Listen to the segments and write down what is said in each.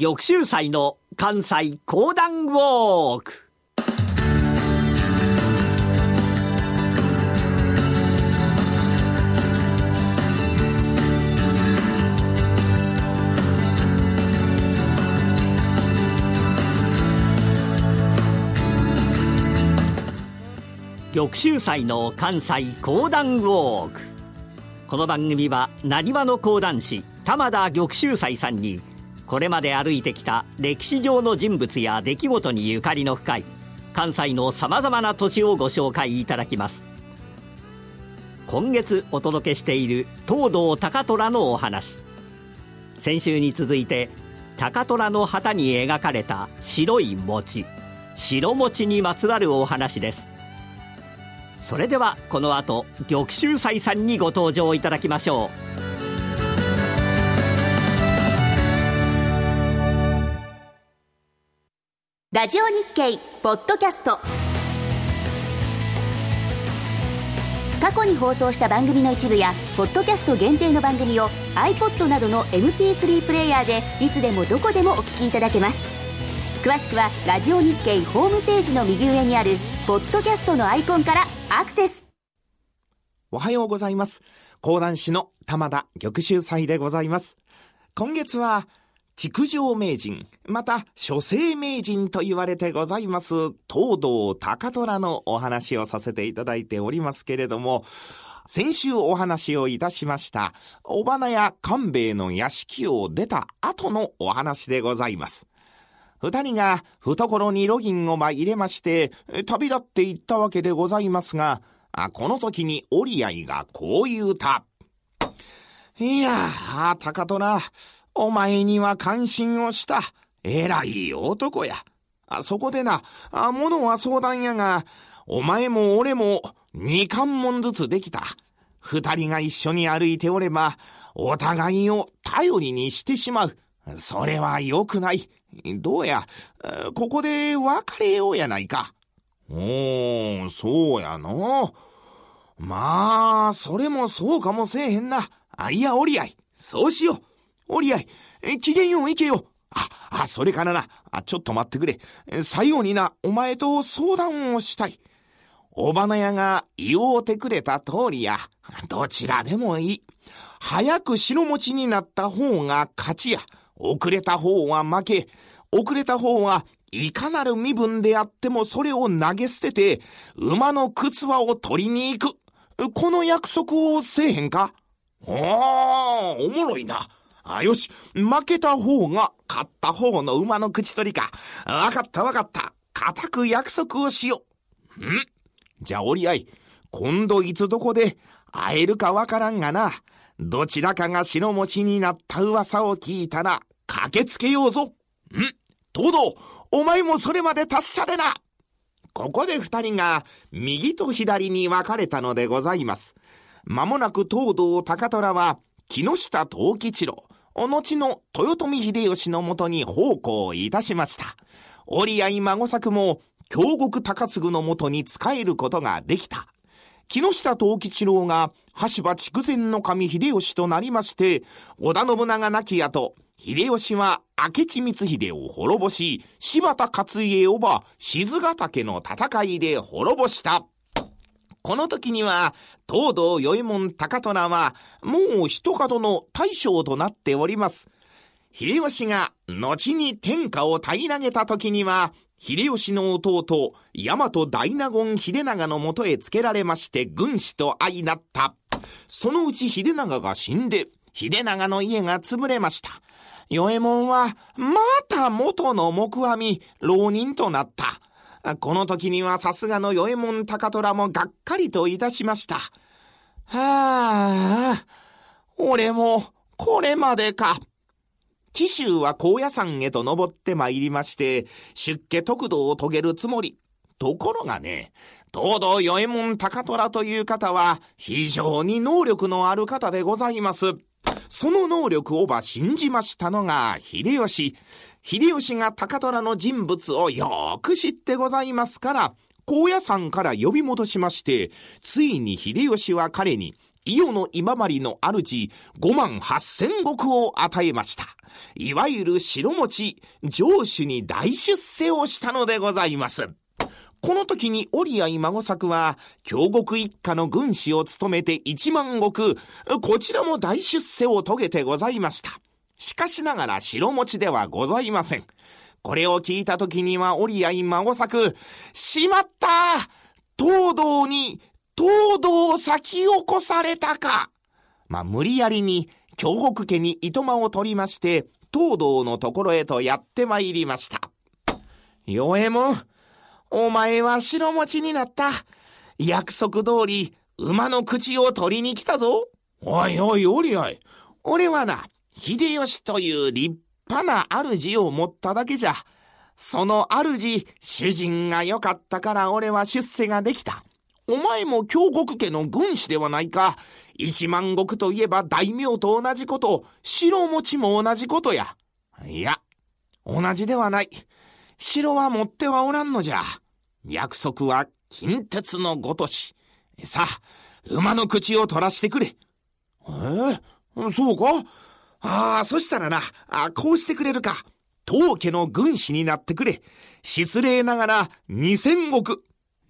玉州祭の関西講談ウォーク。玉州祭の関西講談ウォーク。この番組はなにわの講談師玉田玉州祭さんにこれまで歩いてきた歴史上の人物や出来事にゆかりの深い関西のさまざまな土地をご紹介いただきます。今月お届けしている東堂高虎のお話。先週に続いて高虎の旗に描かれた白い餅白餅にまつわるお話です。それではこの後玉州祭さんにご登場いただきましょう。ラジオ日経ポッドキャスト。過去に放送した番組の一部やポッドキャスト限定の番組を iPod などの MP3 プレイヤーでいつでもどこでもお聞きいただけます。詳しくはラジオ日経ホームページの右上にあるポッドキャストのアイコンからアクセス。おはようございます。講談師の玉田玉秀祭でございます。今月は築城名人、また書生名人と言われてございます、東堂高虎のお話をさせていただいておりますけれども、先週お話をいたしました、小花や官兵衛の屋敷を出た後のお話でございます。二人が懐にロギンをま入れまして、旅立っていったわけでございますが、この時に折り合いがこう言うた。いやあ、高虎、お前には関心をした。偉い男や。あそこでな、あ、物は相談やが、お前も俺も二関門ずつできた。二人が一緒に歩いておれば、お互いを頼りにしてしまう。それは良くない。どうや、ここで別れようやないか。おー、そうやの。まあ、それもそうかもせえへんな。あ、いや、おり合い。そうしよう。おり合い、え、機嫌よう行けよ。あ、あ、それからな、あ、ちょっと待ってくれ。最後にな、お前と相談をしたい。お花屋が言おうてくれた通りや、どちらでもいい。早く白持ちになった方が勝ちや。遅れた方は負け。遅れた方はいかなる身分であってもそれを投げ捨てて、馬の靴輪を取りに行く。この約束をせえへんか？おー、おもろいな。あ、よし。負けた方が勝った方の馬の口取りか。わかったわかった。固く約束をしよう。んじゃあ折り合い。今度いつどこで会えるかわからんがな。どちらかが白持ちになった噂を聞いたら駆けつけようぞ。ん東堂、お前もそれまで達者でな。ここで二人が右と左に分かれたのでございます。まもなく東堂高虎は木下藤吉郎、後の豊臣秀吉のもとに奉公いたしました。折り合い孫作も京極高次のもとに仕えることができた。木下藤吉郎が羽柴筑前の神秀吉となりまして、織田信長亡き後、秀吉は明智光秀を滅ぼし、柴田勝家をば静ヶ岳の戦いで滅ぼした。この時には、東堂与右衛門高虎は、もう一角の大将となっております。秀吉が後に天下を平らげた時には、秀吉の弟、大和大納言秀長のもとへつけられまして軍師と相なった。そのうち秀長が死んで、秀長の家が潰れました。与右衛門は、また元の木阿弥、浪人となった。この時にはさすがの与右衛門高虎もがっかりといたしました。はあ、俺もこれまでか。紀州は高野山へと登って参りまして、出家特道を遂げるつもり。ところがね、東堂与右衛門高虎という方は非常に能力のある方でございます。その能力をば信じましたのが秀吉。秀吉が高虎の人物をよく知ってございますから、高野山から呼び戻しまして、ついに秀吉は彼に伊予の今治の主5万8千石を与えました。いわゆる白持上主に大出世をしたのでございます。この時に折合孫作は、京国一家の軍師を務めて一万石、こちらも大出世を遂げてございました。しかしながら白持ちではございません。これを聞いた時には折合孫作、しまった東道に東道を先起こされたかまあ、無理やりに京北家に糸間を取りまして、東道のところへとやって参りました。よえも、お前は白持ちになった。約束通り、馬の口を取りに来たぞ。おいおい、おりあい。俺はな、秀吉という立派な主を持っただけじゃ。その主、主人が良かったから俺は出世ができた。お前も京国家の軍師ではないか。一万石といえば大名と同じこと、城持ちも同じことや。いや、同じではない。城は持ってはおらんのじゃ。約束は近鉄のごとし。さあ、馬の口を取らしてくれ。えー、そうか？ああ、そしたらな、あこうしてくれるか。当家の軍師になってくれ。失礼ながら二千石。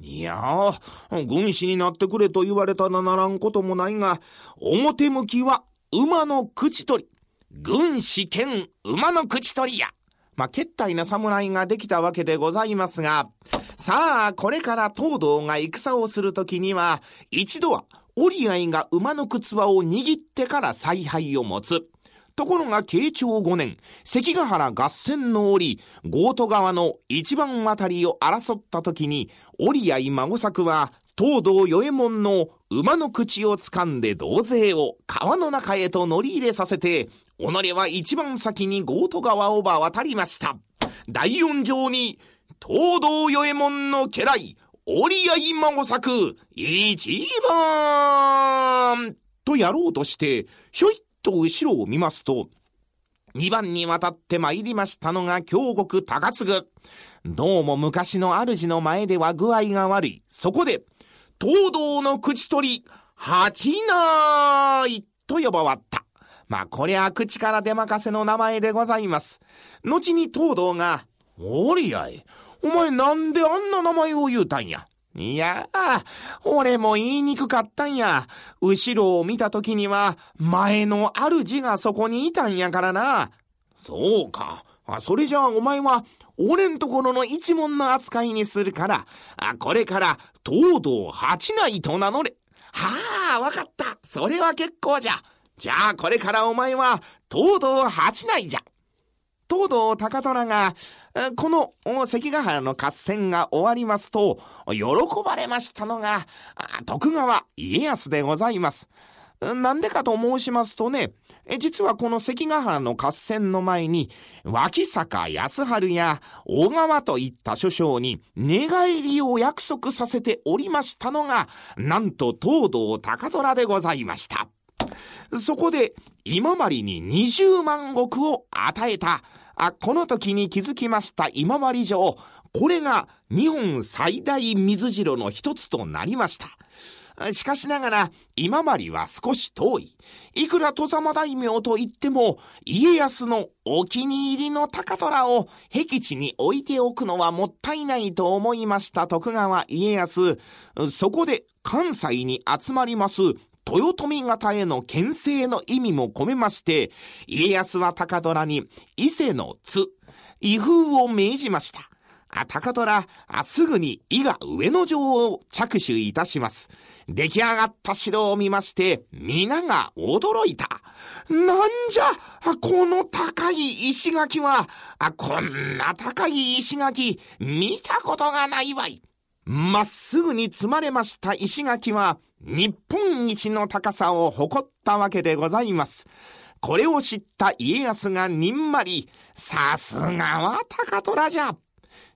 いやあ、軍師になってくれと言われたらならんこともないが、表向きは馬の口取り。軍師兼馬の口取りや。まあ、決体な侍ができたわけでございますが、さあ、これから東道が戦をするときには、一度は折合が馬の靴輪を握ってから采配を持つ。ところが慶長5年、関ヶ原合戦の折、ゴート川の一番渡りを争った時に、折合孫作は、東道与右衛門の馬の口を掴んで同勢を川の中へと乗り入れさせて、己は一番先にゴート川をば渡りました。第四条に、東道与右衛門の家来、折合孫作、一番とやろうとして、ひょいっと後ろを見ますと、2番にわたって参りましたのが京極高次。どうも昔の主の前では具合が悪い。そこで、東道の口取り、八内と呼ばわった。まあ、こりゃ口から出任せの名前でございます。後に東道が、おりやい、お前なんであんな名前を言うたんや？いやあ、俺も言いにくかったんや。後ろを見た時には、前の主がそこにいたんやからな。そうか。あ、それじゃあお前は、俺んところの一門の扱いにするから、あ、これから、東堂八内と名乗れ。はあ、わかった。それは結構じゃ。じゃあこれからお前は、東堂八内じゃ。東堂高虎が、この関ヶ原の合戦が終わりますと、喜ばれましたのが、徳川家康でございます。なんでかと申しますとね、実はこの関ヶ原の合戦の前に、脇坂康春や小川といった諸将に寝返りを約束させておりましたのが、なんと東堂高虎でございました。そこで、今治に20万石を与えた。あ、この時に気づきました今治城。これが日本最大水城の一つとなりました。しかしながら、今治は少し遠い。いくら戸様大名と言っても、家康のお気に入りの高虎を僻地に置いておくのはもったいないと思いました徳川家康。そこで関西に集まります豊臣方への牽制の意味も込めまして、家康は高虎に伊勢の津、威風を命じました。あ高虎、すぐに伊賀上野城を着手いたします。出来上がった城を見まして、皆が驚いた。なんじゃ、この高い石垣は、こんな高い石垣、見たことがないわい。まっすぐに積まれました石垣は、日本一の高さを誇ったわけでございます。これを知った家康がにんまり、さすがは高虎じゃ。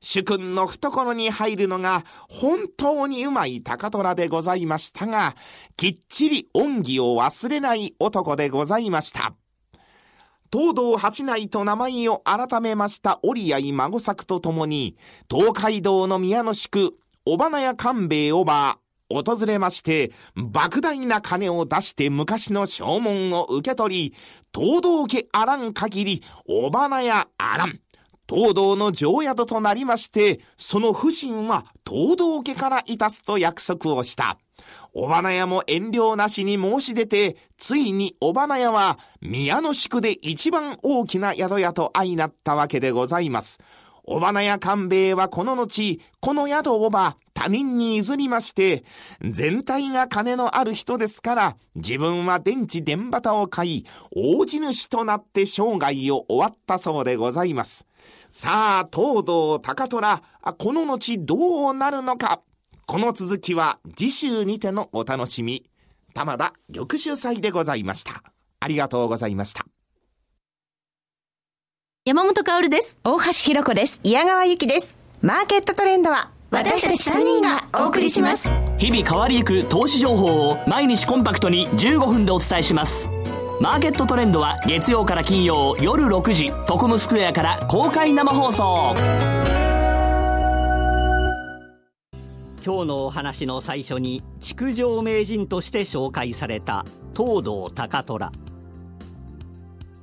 主君の懐に入るのが本当にうまい高虎でございましたが、きっちり恩義を忘れない男でございました。東道八内と名前を改めました折合孫作とともに、東海道の宮の宿、小花屋官兵衛おば、訪れまして、莫大な金を出して昔の証文を受け取り、東道家あらん限り、おばなやあらん。東道の城宿となりまして、その不信は東道家からいたすと約束をした。おばな屋も遠慮なしに申し出て、ついにおばな屋は宮の宿で一番大きな宿屋と相なったわけでございます。おばなや官兵衛はこの後、この宿をば他人に譲りまして、全体が金のある人ですから、自分は電池電旗を買い、大地主となって生涯を終わったそうでございます。さあ、東堂高虎、この後どうなるのか。この続きは次週にてのお楽しみ。玉田玉秀祭でございました。ありがとうございました。山本薫です。大橋弘子です。矢川由紀です。マーケットトレンドは私たち3人がお送りします。日々変わりゆく投資情報を毎日コンパクトに15分でお伝えします。マーケットトレンドは月曜から金曜夜6時、トコムスクエアから公開生放送。今日のお話の最初に築城名人として紹介された東堂高虎。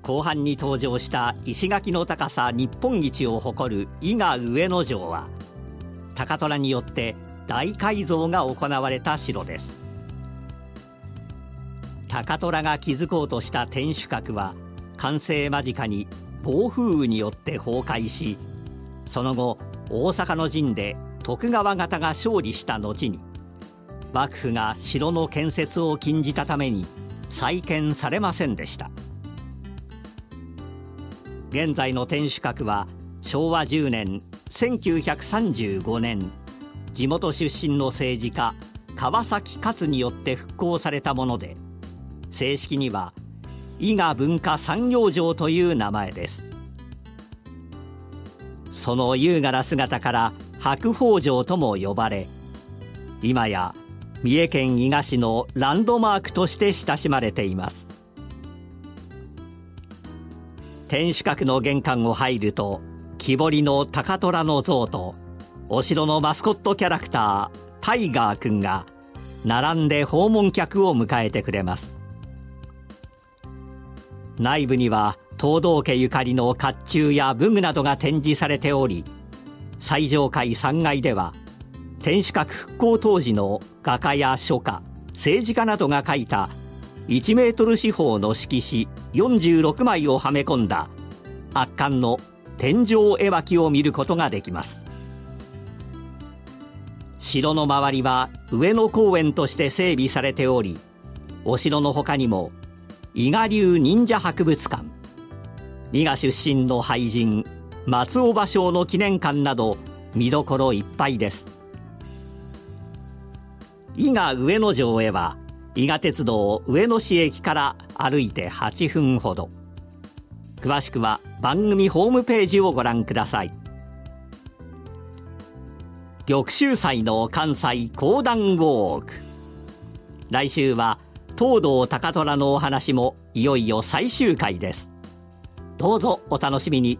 後半に登場した石垣の高さ日本一を誇る伊賀上野城は高虎によって大改造が行われた城です。高虎が築こうとした天守閣は完成間近に暴風雨によって崩壊しその後大阪の陣で徳川方が勝利した後に幕府が城の建設を禁じたために再建されませんでした。現在の天守閣は昭和10年1935年地元出身の政治家川崎勝によって復興されたもので正式には伊賀文化産業城という名前です。その優雅な姿から白鳳城とも呼ばれ今や三重県伊賀市のランドマークとして親しまれています。天守閣の玄関を入ると木彫りの高虎の像とお城のマスコットキャラクタータイガーくんが並んで訪問客を迎えてくれます。内部には東道家ゆかりの甲冑や武具などが展示されており最上階3階では天守閣復興当時の画家や書家政治家などが書いた1メートル四方の色紙46枚をはめ込んだ圧巻の天井絵巻を見ることができます。城の周りは上野公園として整備されておりお城の他にも伊賀流忍者博物館伊賀出身の俳人松尾芭蕉の記念館など見どころいっぱいです。伊賀上野城へは伊賀鉄道上野市駅から歩いて8分ほど。詳しくは番組ホームページをご覧ください。玉州祭の関西講談ウォーク。来週は東堂高虎のお話もいよいよ最終回です。どうぞお楽しみに。